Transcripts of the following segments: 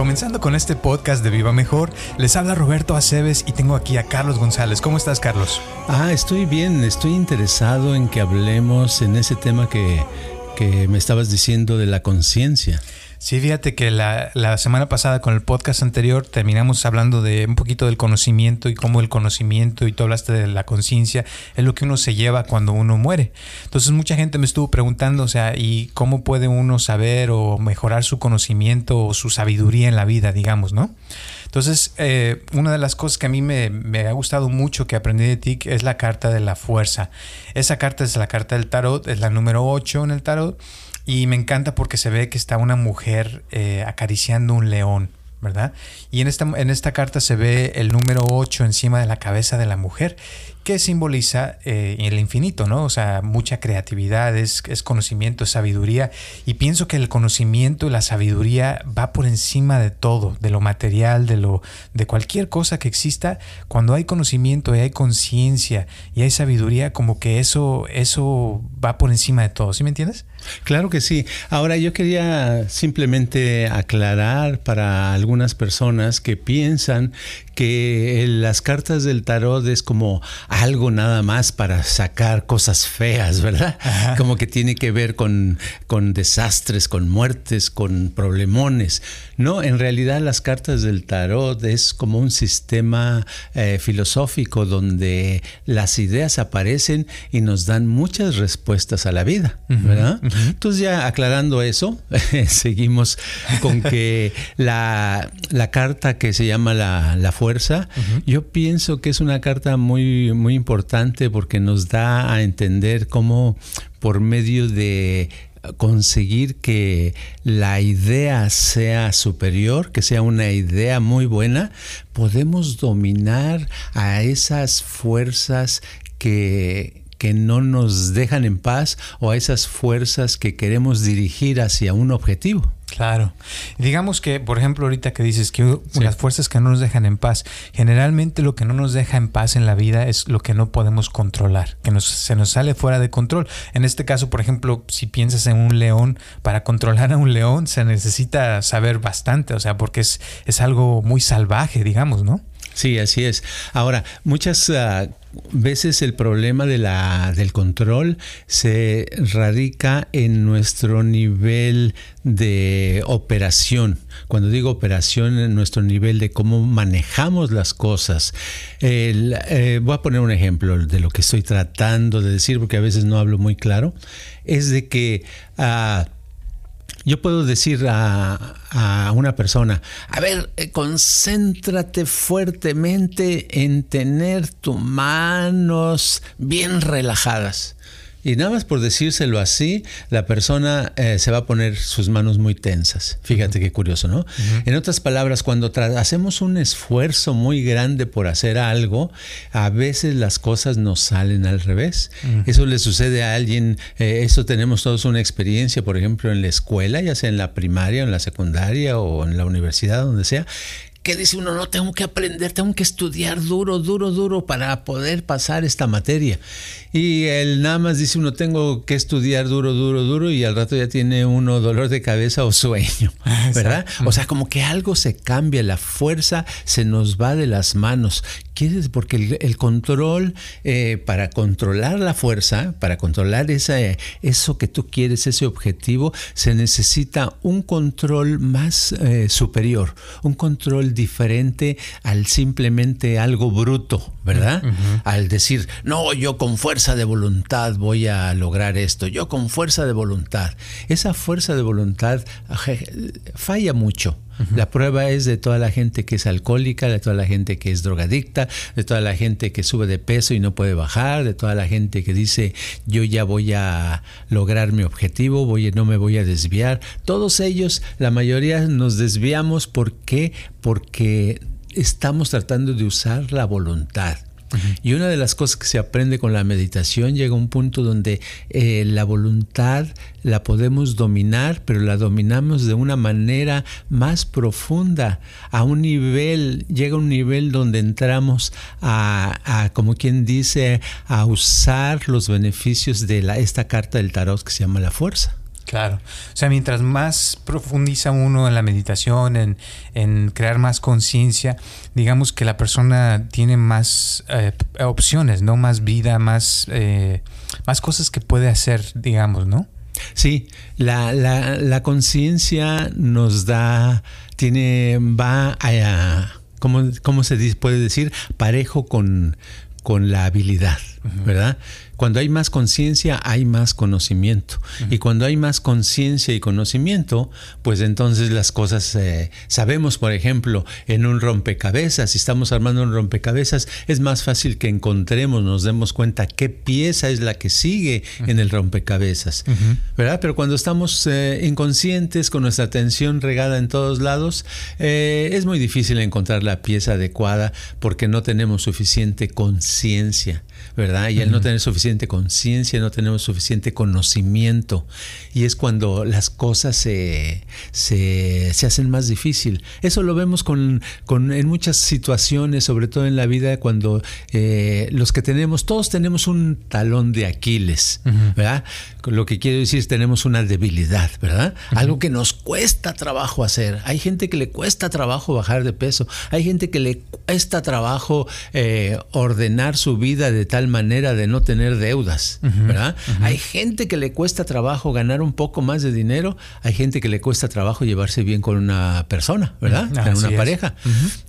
Comenzando con este podcast de Viva Mejor, les habla Roberto Aceves y tengo aquí a Carlos González. ¿Cómo estás, Carlos? Ah, estoy bien, estoy interesado en que hablemos en ese tema que, que me estabas diciendo de la conciencia. Sí, fíjate que la, la, semana pasada con el podcast anterior terminamos hablando de un poquito del conocimiento y cómo el conocimiento y tú hablaste de la conciencia es lo que uno se lleva cuando uno muere. Entonces mucha gente me estuvo preguntando, o sea, ¿y cómo puede uno saber o mejorar su conocimiento o su sabiduría en la vida, digamos, ¿no? Entonces, eh, una de las cosas que a mí me, me, ha gustado mucho que aprendí de ti es la carta de la fuerza. Esa carta es la carta del tarot, es la número 8 en el tarot y me encanta porque se ve que está una mujer eh, acariciando un león. ¿verdad? Y en esta, en esta carta se ve el número 8 encima de la cabeza de la mujer simboliza eh, el infinito, ¿no? O sea, mucha creatividad, es, conocimiento, es sabiduría. Y pienso que el conocimiento la sabiduría va por encima de todo, de lo material, de lo, de cualquier cosa que exista. Cuando hay conocimiento y hay conciencia y hay sabiduría, como que eso, eso va por encima de todo. ¿Sí me entiendes? Claro que sí. Ahora yo quería simplemente aclarar para algunas personas que piensan que las cartas del tarot es como algo nada más para sacar cosas feas, ¿verdad? Como que tiene que ver con, con desastres, con muertes, con problemones. No, en realidad las cartas del tarot es como un sistema eh, filosófico donde las ideas aparecen y nos dan muchas respuestas a la vida, ¿verdad? Uh -huh. Entonces ya aclarando eso, seguimos con que la, la, carta que se llama la, la fuerza, uh -huh. yo pienso que es una carta muy, muy importante porque nos da a entender cómo por medio de conseguir que la idea sea superior, que sea una idea muy buena, podemos dominar a esas fuerzas que, que no nos dejan en paz o a esas fuerzas que queremos dirigir hacia un objetivo. Claro. Digamos que, por ejemplo, ahorita que dices que sí. las fuerzas que no nos dejan en paz, generalmente lo que no nos deja en paz en la vida es lo que no podemos controlar, que nos, se nos sale fuera de control. En este caso, por ejemplo, si piensas en un león, para controlar a un león se necesita saber bastante, o sea, porque es, es algo muy salvaje, digamos, ¿no? Sí, así es. Ahora, muchas uh, veces el problema de la, del control se radica en nuestro nivel de operación. Cuando digo operación, en nuestro nivel de cómo manejamos las cosas. Eh, voy a poner un ejemplo de lo que estoy tratando de decir, porque a veces no hablo muy claro. Es de que... Uh, yo puedo decir a, a, una persona, a ver, eh, concéntrate fuertemente en tener tus manos bien relajadas. Y nada más por decírselo así, la persona eh, se va a poner sus manos muy tensas. Fíjate uh -huh. qué curioso, ¿no? Uh -huh. En otras palabras, cuando hacemos un esfuerzo muy grande por hacer algo, a veces las cosas nos salen al revés. Uh -huh. Eso le sucede a alguien, eh, eso tenemos todos una experiencia, por ejemplo, en la escuela, ya sea en la primaria, en la secundaria o en la universidad, donde sea, que dice uno, no, tengo que aprender, tengo que estudiar duro, duro, duro para poder pasar esta materia. Y él nada más dice uno, tengo que estudiar duro, duro, duro, y al rato ya tiene uno dolor de cabeza o sueño, ¿verdad? O sea, como que algo se cambia, la fuerza se nos va de las manos. ¿Quieres? Porque el, el control, eh, para controlar la fuerza, para controlar esa, eso que tú quieres, ese objetivo, se necesita un control más eh, superior, un control diferente al simplemente algo bruto, ¿verdad? Uh -huh. Al decir, no, yo con fuerza de voluntad voy a lograr esto, yo con fuerza de voluntad. Esa fuerza de voluntad falla mucho. La prueba es de toda la gente que es alcohólica, de toda la gente que es drogadicta, de toda la gente que sube de peso y no puede bajar, de toda la gente que dice yo ya voy a lograr mi objetivo, voy, no me voy a desviar. Todos ellos, la mayoría nos desviamos. ¿Por qué? Porque estamos tratando de usar la voluntad. Y una de las cosas que se aprende con la meditación llega a un punto donde eh, la voluntad la podemos dominar, pero la dominamos de una manera más profunda, a un nivel, llega a un nivel donde entramos a, a como quien dice, a usar los beneficios de la, esta carta del tarot que se llama la fuerza. Claro. O sea, mientras más profundiza uno en la meditación, en, en crear más conciencia, digamos que la persona tiene más eh, opciones, ¿no? Más vida, más, eh, más cosas que puede hacer, digamos, ¿no? Sí, la, la, la conciencia nos da, tiene, va a, ¿cómo, cómo se puede decir? Parejo con, con la habilidad, ¿verdad? Cuando hay más conciencia, hay más conocimiento. Y cuando hay más conciencia y conocimiento, pues entonces las cosas, eh, sabemos, por ejemplo, en un rompecabezas, si estamos armando un rompecabezas, es más fácil que encontremos, nos demos cuenta qué pieza es la que sigue en el rompecabezas, ¿verdad? Pero cuando estamos eh, inconscientes, con nuestra atención regada en todos lados, eh, es muy difícil encontrar la pieza adecuada porque no tenemos suficiente conciencia, ¿verdad? Y al no tener suficiente conciencia, no tenemos suficiente conocimiento y es cuando las cosas se, se, hacen más difícil. Eso lo vemos con, con, en muchas situaciones, sobre todo en la vida, cuando eh, los que tenemos, todos tenemos un talón de Aquiles, ¿verdad? Lo que quiero decir es tenemos una debilidad, ¿verdad? Algo que nos cuesta trabajo hacer. Hay gente que le cuesta trabajo bajar de peso, hay gente que le cuesta trabajo eh, ordenar su vida de tal manera de no tener deudas, ¿verdad? Hay gente que le cuesta trabajo ganar un poco más de dinero, hay gente que le cuesta trabajo llevarse bien con una persona, ¿verdad? Con una pareja.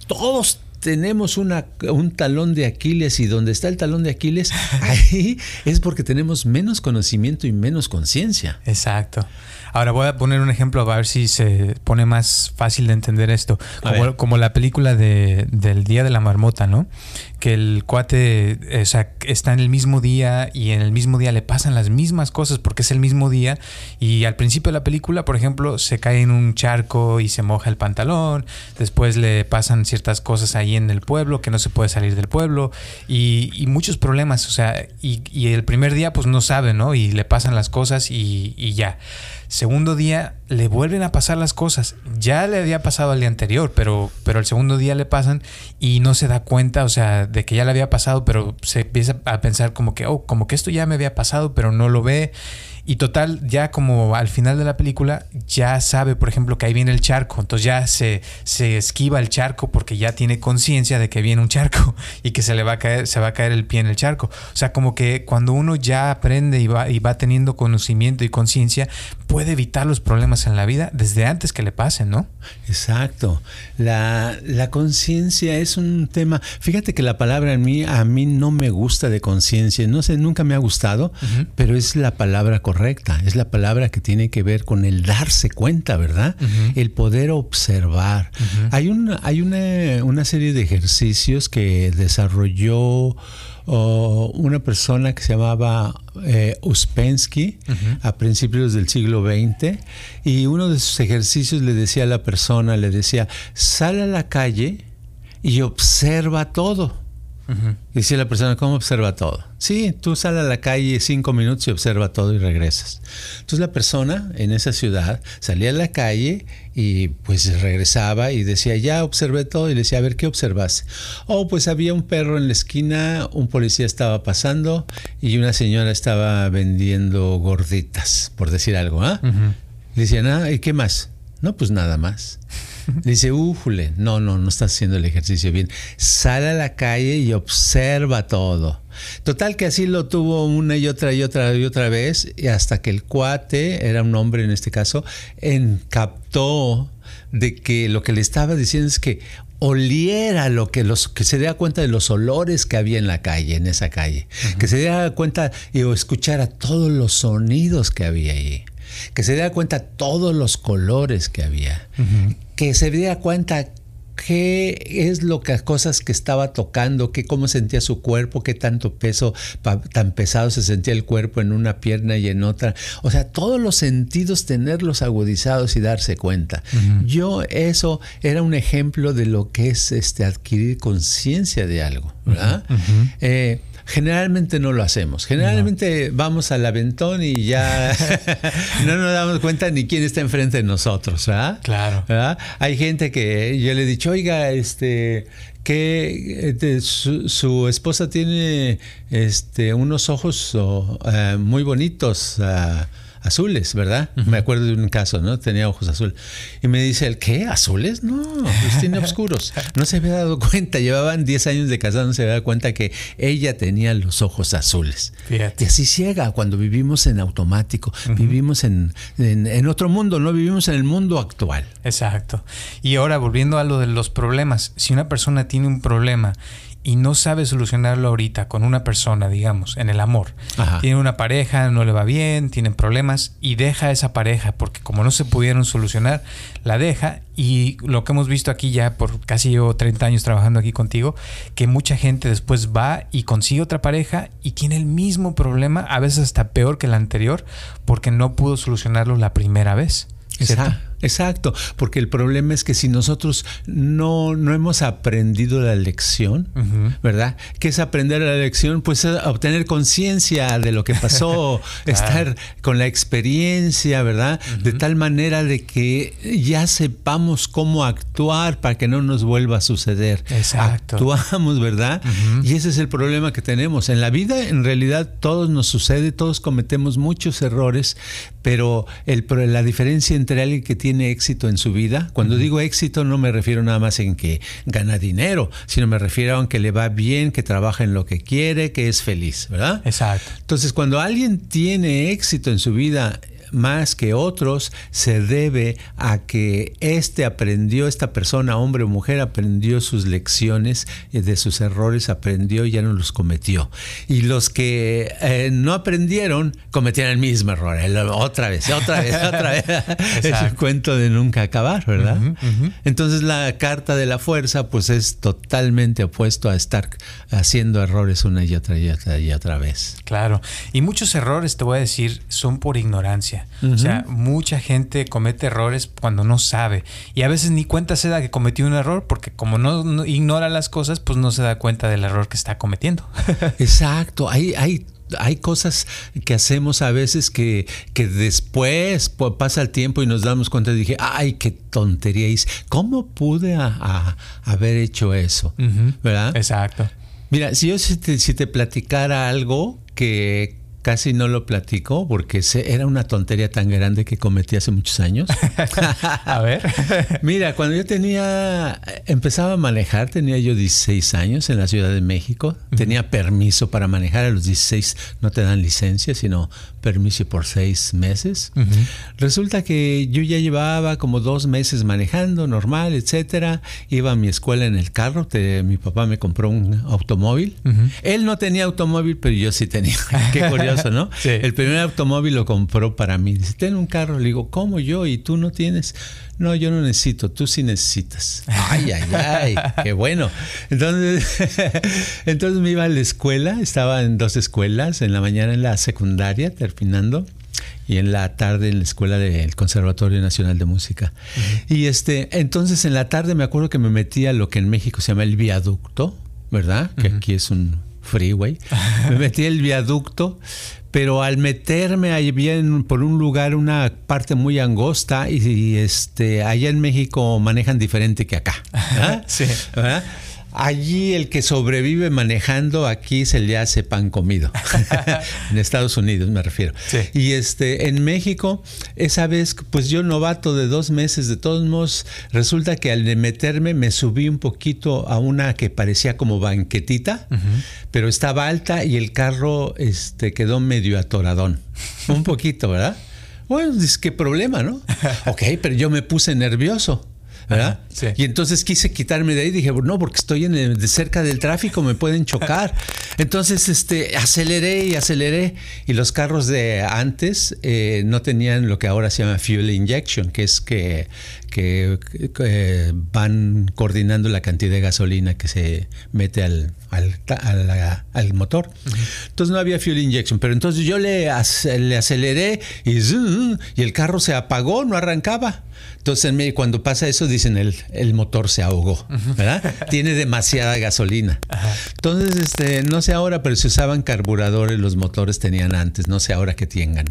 Todos tenemos una, un talón de Aquiles y donde está el talón de Aquiles, ahí es porque tenemos menos conocimiento y menos conciencia. Exacto. Ahora voy a poner un ejemplo a ver si se pone más fácil de entender esto. Como, como la película de, del Día de la Marmota, ¿no? Que el cuate o sea, está en el mismo día y en el mismo día le pasan las mismas cosas porque es el mismo día. Y al principio de la película, por ejemplo, se cae en un charco y se moja el pantalón. Después le pasan ciertas cosas ahí en el pueblo que no se puede salir del pueblo. Y, muchos problemas. O sea, y, el primer día pues no sabe, ¿no? Y le pasan las cosas y, y ya. Segundo día le vuelven a pasar las cosas. Ya le había pasado al día anterior, pero, pero el segundo día le pasan y no se da cuenta, o sea, de que ya le había pasado, pero se empieza a pensar como que, oh, como que esto ya me había pasado, pero no lo ve. Y total, ya como al final de la película, ya sabe, por ejemplo, que ahí viene el charco. Entonces ya se, se esquiva el charco porque ya tiene conciencia de que viene un charco y que se le va a caer, se va a caer el pie en el charco. O sea, como que cuando uno ya aprende y va, y va teniendo conocimiento y conciencia, puede evitar los problemas en la vida desde antes que le pasen, ¿no? Exacto. La, la conciencia es un tema. Fíjate que la palabra en mí, a mí no me gusta de conciencia. No sé, nunca me ha gustado, pero es la palabra correcta correcta, es la palabra que tiene que ver con el darse cuenta, ¿verdad? El poder observar. Hay, una, hay una, serie de ejercicios que desarrolló oh, una persona que se llamaba eh, Uspensky a principios del siglo XX y uno de sus ejercicios le decía a la persona, le decía, sal a la calle y observa todo. Y Dice la persona, ¿cómo observa todo? Sí, tú sales a la calle cinco minutos y observa todo y regresas. Entonces la persona en esa ciudad salía a la calle y pues regresaba y decía, ya observé todo y le decía, a ver, ¿qué observas? Oh, pues había un perro en la esquina, un policía estaba pasando y una señora estaba vendiendo gorditas, por decir algo. ¿ah? Le decía, nada, ¿y qué más? No, pues nada más. Dice, újule, no, no, no estás haciendo el ejercicio bien. Sale a la calle y observa todo. Total que así lo tuvo una y otra y otra y otra vez, y hasta que el cuate, era un hombre en este caso, captó de que lo que le estaba diciendo es que oliera lo que los que se diera cuenta de los olores que había en la calle, en esa calle, que se diera cuenta y escuchara todos los sonidos que había ahí que se diera cuenta todos los colores que había, que se diera cuenta qué es lo que cosas que estaba tocando, qué cómo sentía su cuerpo, qué tanto peso tan pesado se sentía el cuerpo en una pierna y en otra. O sea, todos los sentidos tenerlos agudizados y darse cuenta. Yo eso era un ejemplo de lo que es este adquirir conciencia de algo, ¿verdad? Generalmente no lo hacemos. Generalmente vamos al aventón y ya no nos damos cuenta ni quién está enfrente de nosotros, ¿verdad? Claro. Hay gente que yo le he dicho, oiga, este, que eh, su, esposa tiene este, unos ojos oh, eh, muy bonitos. Ah, azules, ¿verdad? Me acuerdo de un caso, ¿no? Tenía ojos azules. Y me dice el, ¿qué? ¿Azules? No, los tiene oscuros. No se había dado cuenta, llevaban 10 años de casado, no se había dado cuenta que ella tenía los ojos azules. Y así ciega cuando vivimos en automático, vivimos en, en, otro mundo, no vivimos en el mundo actual. Exacto. Y ahora, volviendo a lo de los problemas, si una persona tiene un problema y no sabe solucionarlo ahorita con una persona, digamos, en el amor. Tiene una pareja, no le va bien, tienen problemas y deja a esa pareja porque como no se pudieron solucionar, la deja y lo que hemos visto aquí ya por casi yo 30 años trabajando aquí contigo, que mucha gente después va y consigue otra pareja y tiene el mismo problema, a veces hasta peor que el anterior, porque no pudo solucionarlo la primera vez. Exacto. Exacto, porque el problema es que si nosotros no, no hemos aprendido la lección, ¿verdad? ¿Qué es aprender la lección? Pues obtener conciencia de lo que pasó, estar con la experiencia, ¿verdad? De tal manera de que ya sepamos cómo actuar para que no nos vuelva a suceder. Exacto. Actuamos, ¿verdad? Y ese es el problema que tenemos. En la vida, en realidad, todos nos sucede, todos cometemos muchos errores, pero el, la diferencia entre alguien que tiene éxito en su vida, cuando digo éxito no me refiero nada más en que gana dinero, sino me refiero a que le va bien, que trabaja en lo que quiere, que es feliz, ¿verdad? Exacto. Entonces, cuando alguien tiene éxito en su vida más que otros se debe a que este aprendió, esta persona, hombre o mujer, aprendió sus lecciones de sus errores, aprendió y ya no los cometió. Y los que eh, no aprendieron cometieron el mismo error, otra vez, otra vez, otra vez. es un cuento de nunca acabar, ¿verdad? Entonces la carta de la fuerza pues es totalmente opuesto a estar haciendo errores una y otra y otra y otra vez. Claro, y muchos errores, te voy a decir, son por ignorancia. O sea, mucha gente comete errores cuando no sabe. Y a veces ni cuenta se da que cometió un error porque como no, ignora las cosas, pues no se da cuenta del error que está cometiendo. Exacto. Hay, hay hay cosas que hacemos a veces que, que después pasa el tiempo y nos damos cuenta y dije, ay, qué tontería hice. ¿Cómo pude haber hecho eso? ¿Verdad? Exacto. Mira, si yo si te platicara algo que, casi no lo platico porque era una tontería tan grande que cometí hace muchos años. a ver. Mira, cuando yo tenía, empezaba a manejar, tenía yo 16 años en la Ciudad de México, tenía permiso para manejar, a los 16 no te dan licencia, sino permiso por seis meses. Resulta que yo ya llevaba como dos meses manejando, normal, etcétera. Iba a mi escuela en el carro, mi papá me compró un automóvil. Él no tenía automóvil, pero yo sí tenía. Qué curioso, ¿no? El primer automóvil lo compró para mí. Dice, ten un carro. Le digo, ¿cómo yo? ¿Y tú no tienes? No, yo no necesito, tú sí necesitas. Ay, ay, ay, qué bueno. Entonces, entonces me iba a la escuela, estaba en dos escuelas, en la mañana en la secundaria, terminando, y en la tarde en la escuela del Conservatorio Nacional de Música. Y este, entonces en la tarde me acuerdo que me metí a lo que en México se llama el viaducto, ¿verdad? Que aquí es un freeway. me metí el viaducto pero al meterme ahí bien por un lugar, una parte muy angosta, y, este, allá en México manejan diferente que acá. sí. Allí el que sobrevive manejando, aquí se le hace pan comido. en Estados Unidos me refiero. Y este, en México, esa vez, pues yo novato de dos meses, de todos modos, resulta que al meterme me subí un poquito a una que parecía como banquetita, pero estaba alta y el carro este, quedó medio atoradón. un poquito, ¿verdad? Bueno, es que problema, ¿no? ok, pero yo me puse nervioso. ¿Verdad? Y entonces quise quitarme de ahí, dije, no, porque estoy en de cerca del tráfico, me pueden chocar. Entonces, este, aceleré y aceleré. Y los carros de antes eh, no tenían lo que ahora se llama fuel injection, que es que, que, van coordinando la cantidad de gasolina que se mete al, al, motor. Entonces no había fuel injection, pero entonces yo le, le aceleré y, y el carro se apagó, no arrancaba. Entonces cuando pasa eso, dice dicen, el, el motor se ahogó, ¿verdad? Tiene demasiada gasolina. Entonces, este, no sé ahora, pero se usaban carburadores, los motores tenían antes, no sé ahora que tengan.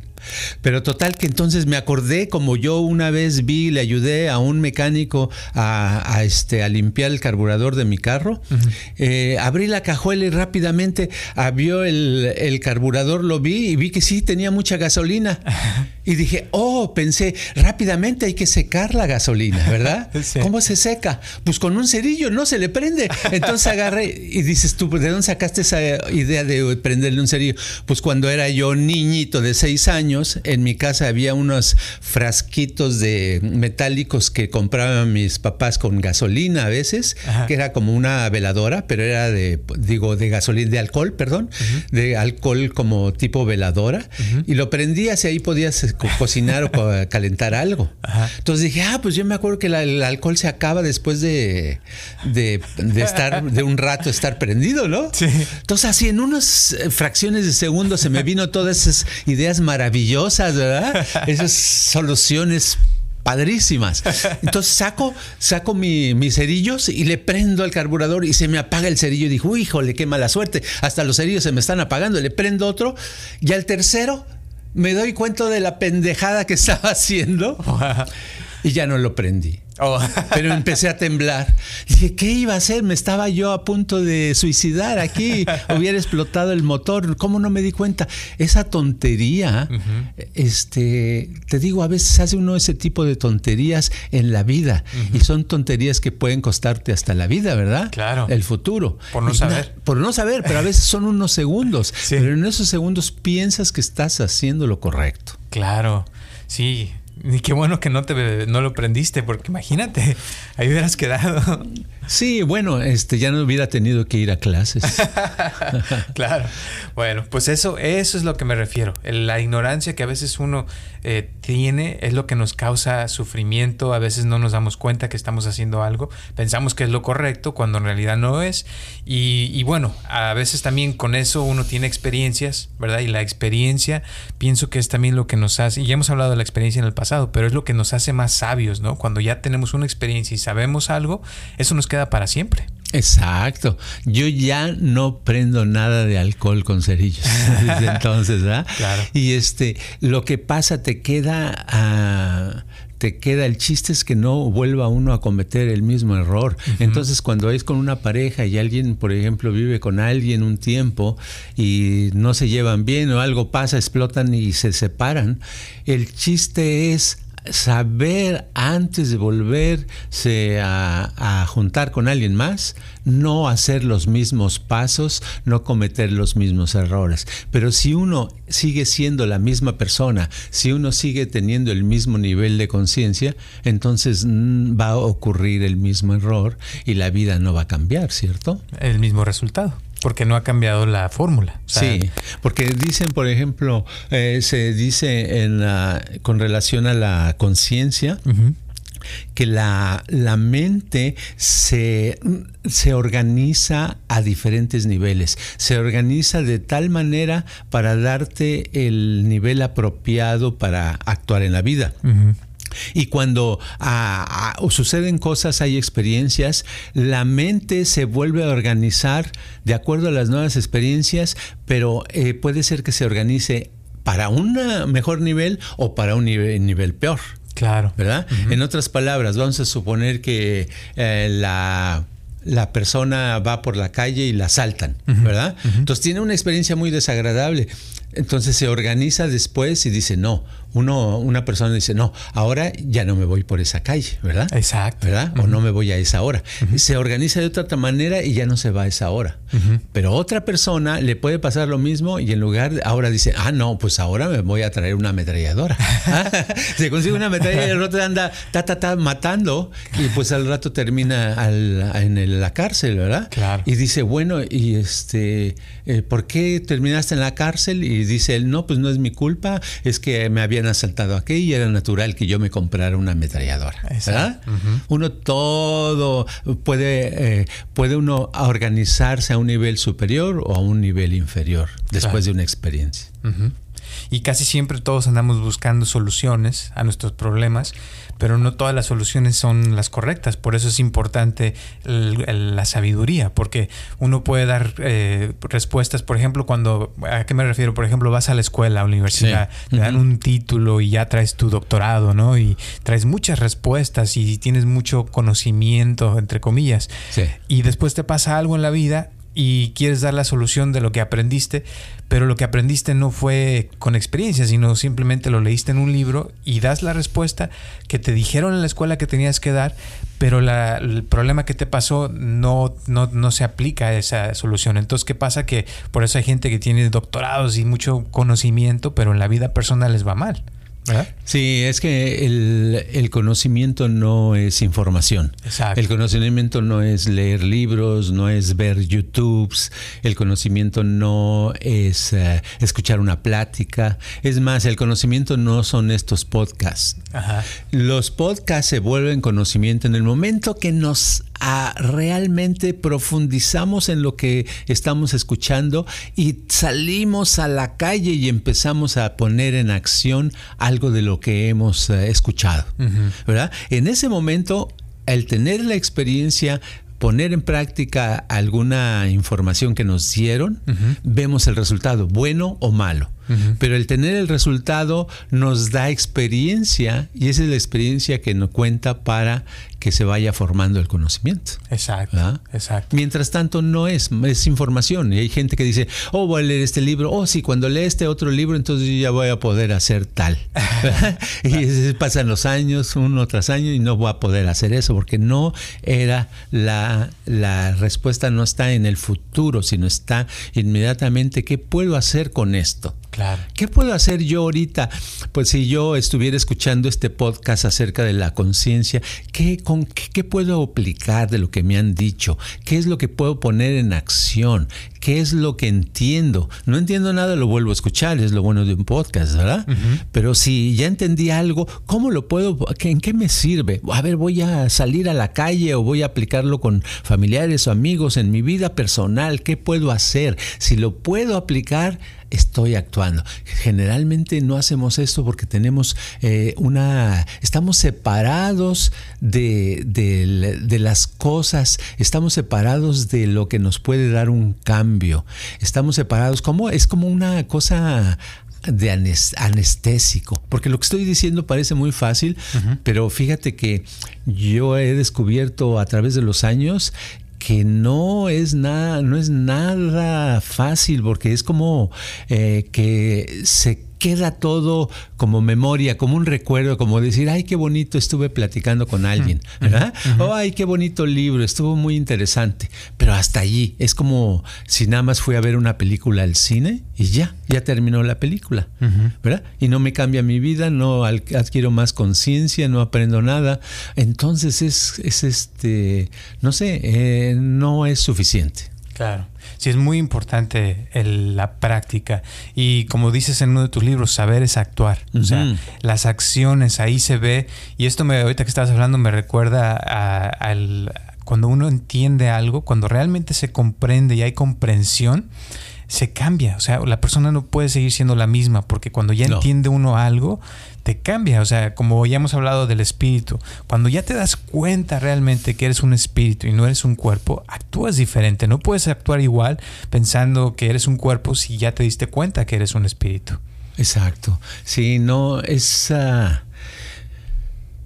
Pero total que entonces me acordé, como yo una vez vi, le ayudé a un mecánico a, este, a limpiar el carburador de mi carro, eh, abrí la cajuela y rápidamente abrió el, el carburador, lo vi y vi que sí tenía mucha gasolina. Y dije, oh, pensé, rápidamente hay que secar la gasolina, ¿verdad? ¿Cómo se seca? Pues con un cerillo, no se le prende. Entonces agarré y dices tú, ¿de dónde sacaste esa idea de prenderle un cerillo? Pues cuando era yo niñito de seis años, en mi casa había unos frasquitos de metálicos que compraban mis papás con gasolina a veces, que era como una veladora, pero era de, digo, de gasolina, de alcohol, perdón, de alcohol como tipo veladora. Y lo prendías y ahí podías cocinar o calentar algo. Entonces dije, ah, pues yo me acuerdo que el alcohol se acaba después de, de, estar, de un rato estar prendido, ¿no? Sí. Entonces así en unas eh, fracciones de segundo se me vino todas esas ideas maravillosas, ¿verdad? Esas soluciones padrísimas. Entonces saco, saco mi, mis cerillos y le prendo al carburador y se me apaga el cerillo. Y dijo, híjole, qué mala suerte. Hasta los cerillos se me están apagando. Le prendo otro y al tercero me doy cuenta de la pendejada que estaba haciendo y ya no lo prendí. Oh. Pero empecé a temblar. Dije, ¿qué iba a hacer? Me estaba yo a punto de suicidar aquí. Hubiera explotado el motor. ¿Cómo no me di cuenta? Esa tontería, este, te digo, a veces hace uno ese tipo de tonterías en la vida. Y son tonterías que pueden costarte hasta la vida, ¿verdad? Claro. El futuro. Por no saber. por no saber, pero a veces son unos segundos. Pero en esos segundos piensas que estás haciendo lo correcto. Claro. Sí, y qué bueno que no te no lo prendiste, porque imagínate, ahí hubieras quedado. Sí, bueno, este ya no hubiera tenido que ir a clases. claro. Bueno, pues eso, eso es lo que me refiero. La ignorancia que a veces uno eh, tiene es lo que nos causa sufrimiento. A veces no nos damos cuenta que estamos haciendo algo. Pensamos que es lo correcto cuando en realidad no es. Y, y bueno, a veces también con eso uno tiene experiencias, ¿verdad? Y la experiencia pienso que es también lo que nos hace, y ya hemos hablado de la experiencia en el pasado, pero es lo que nos hace más sabios, ¿no? Cuando ya tenemos una experiencia y sabemos algo, eso nos queda para siempre. Exacto. Yo ya no prendo nada de alcohol con cerillos desde entonces, ¿verdad? Claro. Y este, lo que pasa te queda ah, te queda el chiste es que no vuelva uno a cometer el mismo error. Entonces, cuando es con una pareja y alguien, por ejemplo, vive con alguien un tiempo y no se llevan bien o algo pasa, explotan y se separan, el chiste es saber antes de volverse a, juntar con alguien más, no hacer los mismos pasos, no cometer los mismos errores. Pero si uno sigue siendo la misma persona, si uno sigue teniendo el mismo nivel de conciencia, entonces va a ocurrir el mismo error y la vida no va a cambiar, ¿cierto? El mismo resultado. Porque no ha cambiado la fórmula. sí, porque dicen, por ejemplo, eh, se dice en la, con relación a la conciencia, que la, la mente se, se, organiza a diferentes niveles. Se organiza de tal manera para darte el nivel apropiado para actuar en la vida. Y cuando ah, ah, suceden cosas, hay experiencias, la mente se vuelve a organizar de acuerdo a las nuevas experiencias, pero eh, puede ser que se organice para un mejor nivel o para un nivel, peor. Claro. ¿Verdad? En otras palabras, vamos a suponer que eh, la la persona va por la calle y la asaltan, ¿verdad? Entonces tiene una experiencia muy desagradable. Entonces se organiza después y dice, no, uno, una persona dice, no, ahora ya no me voy por esa calle, ¿verdad? Exacto. ¿Verdad? O no me voy a esa hora. Se organiza de otra manera y ya no se va a esa hora. Pero otra persona le puede pasar lo mismo y en lugar, ahora dice, ah, no, pues ahora me voy a traer una ametralladora. se consigue una ametralladora y el rato anda ta, ta, ta, matando y pues al rato termina en la cárcel, ¿verdad? Claro. Y dice, bueno, y este, eh, ¿por qué terminaste en la cárcel? Y dice él, no, pues no es mi culpa, es que me había asaltado aquí y era natural que yo me comprara una ametralladora. ¿verdad? Uno todo puede, eh, puede uno organizarse a un nivel superior o a un nivel inferior después de una experiencia. Y casi siempre todos andamos buscando soluciones a nuestros problemas, pero no todas las soluciones son las correctas. Por eso es importante la sabiduría, porque uno puede dar eh, respuestas, por ejemplo, cuando, ¿a qué me refiero? Por ejemplo, vas a la escuela, a la universidad, te dan un título y ya traes tu doctorado, ¿no? Y traes muchas respuestas y tienes mucho conocimiento, entre comillas. Y después te pasa algo en la vida y quieres dar la solución de lo que aprendiste, pero lo que aprendiste no fue con experiencia, sino simplemente lo leíste en un libro y das la respuesta que te dijeron en la escuela que tenías que dar, pero el problema que te pasó no, no, no se aplica a esa solución. Entonces, ¿qué pasa? Que por eso hay gente que tiene doctorados y mucho conocimiento, pero en la vida personal les va mal. Sí, es que el, conocimiento no es información. El conocimiento no es leer libros, no es ver YouTubes, el conocimiento no es eh, escuchar una plática. Es más, el conocimiento no son estos podcasts. Los podcasts se vuelven conocimiento en el momento que nos realmente profundizamos en lo que estamos escuchando y salimos a la calle y empezamos a poner en acción algo de lo que hemos eh, escuchado. ¿verdad? En ese momento, el tener la experiencia poner en práctica alguna información que nos dieron, vemos el resultado, bueno o malo. Pero el tener el resultado nos da experiencia y esa es la experiencia que nos cuenta para que se vaya formando el conocimiento. Exacto, exacto. Mientras tanto no es, es información. Y hay gente que dice, oh, voy a leer este libro, oh, sí, cuando lee este otro libro, entonces yo ya voy a poder hacer tal. y pasan los años, uno tras año, y no voy a poder hacer eso, porque no era la, la respuesta, no está en el futuro, sino está inmediatamente, ¿qué puedo hacer con esto? Claro. ¿Qué puedo hacer yo ahorita? Pues si yo estuviera escuchando este podcast acerca de la conciencia, ¿qué, con, qué, puedo aplicar de lo que me han dicho? ¿Qué es lo que puedo poner en acción? ¿Qué es lo que entiendo? No entiendo nada, lo vuelvo a escuchar, es lo bueno de un podcast, ¿verdad? Pero si ya entendí algo, ¿cómo lo puedo? ¿En qué me sirve? A ver, voy a salir a la calle o voy a aplicarlo con familiares o amigos en mi vida personal. ¿Qué puedo hacer? Si lo puedo aplicar, estoy actuando. Generalmente no hacemos esto porque tenemos eh, una, estamos separados de, de, las cosas, estamos separados de lo que nos puede dar un cambio, estamos separados, como es como una cosa de anestésico, porque lo que estoy diciendo parece muy fácil, pero fíjate que yo he descubierto a través de los años que no es nada, no es nada fácil, porque es como eh, que se queda todo como memoria, como un recuerdo, como decir, ay, qué bonito estuve platicando con alguien, ¿verdad? Oh, ay, qué bonito libro, estuvo muy interesante. Pero hasta allí, es como si nada más fui a ver una película al cine y ya, ya terminó la película, ¿verdad? Y no me cambia mi vida, no adquiero más conciencia, no aprendo nada. Entonces es, es este, no sé, eh, no es suficiente. Claro. Sí, es muy importante la práctica. Y como dices en uno de tus libros, saber es actuar. O sea, las acciones, ahí se ve. Y esto me, ahorita que estabas hablando me recuerda al cuando uno entiende algo, cuando realmente se comprende y hay comprensión, se cambia. O sea, la persona no puede seguir siendo la misma, porque cuando ya entiende uno algo, te cambia. O sea, como ya hemos hablado del espíritu, cuando ya te das cuenta realmente que eres un espíritu y no eres un cuerpo, actúas diferente. No puedes actuar igual pensando que eres un cuerpo si ya te diste cuenta que eres un espíritu. Exacto. Sí, no, es...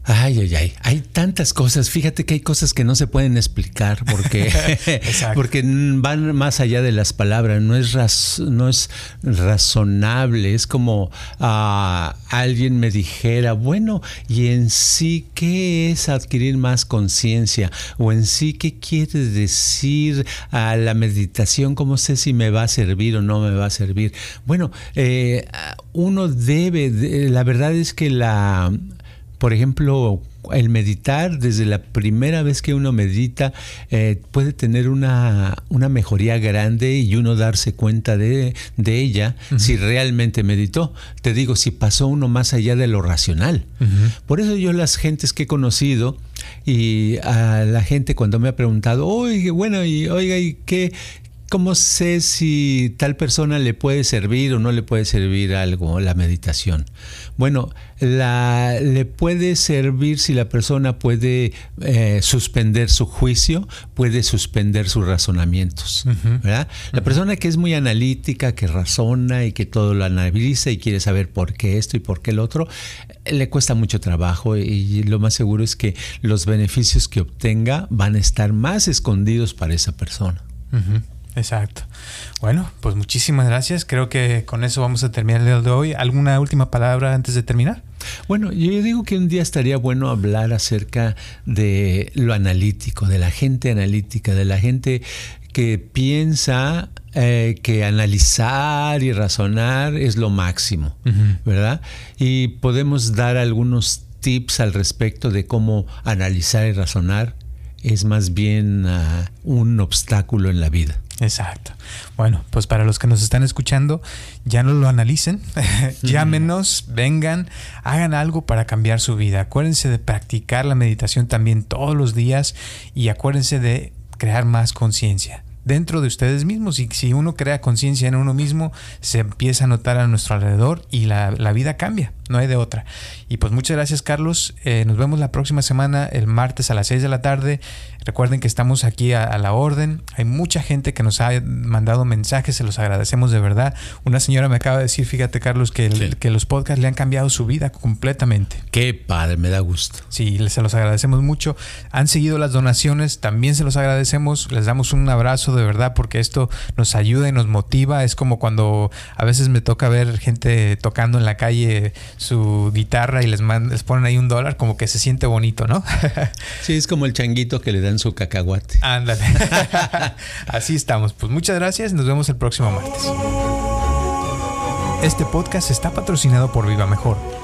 Ay, ay, ay. Hay tantas cosas. Fíjate que hay cosas que no se pueden explicar porque, porque van más allá de las palabras. No es, no es razonable. Es como ah, alguien me dijera, bueno, y en sí, ¿qué es adquirir más conciencia? O en sí, ¿qué quiere decir a la meditación? ¿Cómo sé si me va a servir o no me va a servir? Bueno, eh, uno debe, la verdad es que la por ejemplo, el meditar, desde la primera vez que uno medita, eh, puede tener una, mejoría grande y uno darse cuenta de, ella si realmente meditó. Te digo, si pasó uno más allá de lo racional. Por eso yo las gentes que he conocido y a la gente cuando me ha preguntado, oye, bueno, y oiga, ¿y qué, ¿cómo sé si tal persona le puede servir o no le puede servir algo la meditación? Bueno, la, le puede servir si la persona puede eh, suspender su juicio, puede suspender sus razonamientos. ¿verdad? La persona que es muy analítica, que razona y que todo lo analiza y quiere saber por qué esto y por qué el otro, le cuesta mucho trabajo y lo más seguro es que los beneficios que obtenga van a estar más escondidos para esa persona. Exacto. Bueno, pues muchísimas gracias. Creo que con eso vamos a terminar el día de hoy. ¿Alguna última palabra antes de terminar? Bueno, yo digo que un día estaría bueno hablar acerca de lo analítico, de la gente analítica, de la gente que piensa eh, que analizar y razonar es lo máximo, ¿verdad? Y podemos dar algunos tips al respecto de cómo analizar y razonar es más bien ah, un obstáculo en la vida. Exacto. Bueno, pues para los que nos están escuchando, ya no lo analicen, llámenos, vengan, hagan algo para cambiar su vida. Acuérdense de practicar la meditación también todos los días y acuérdense de crear más conciencia dentro de ustedes mismos y si uno crea conciencia en uno mismo, se empieza a notar a nuestro alrededor y la, la vida cambia, no hay de otra. Y pues muchas gracias Carlos, eh, nos vemos la próxima semana, el martes a las 6 de la tarde. Recuerden que estamos aquí a, la orden, hay mucha gente que nos ha mandado mensajes, se los agradecemos de verdad. Una señora me acaba de decir, fíjate Carlos, que, que los podcasts le han cambiado su vida completamente. Qué padre, me da gusto. Sí, se los agradecemos mucho. Han seguido las donaciones, también se los agradecemos, les damos un abrazo de verdad porque esto nos ayuda y nos motiva. Es como cuando a veces me toca ver gente tocando en la calle su guitarra y les, les ponen ahí un dólar, como que se siente bonito, ¿no? sí, es como el changuito que le dan su cacahuate. Ándale. Así estamos. Pues muchas gracias. Nos vemos el próximo martes. Este podcast está patrocinado por Viva Mejor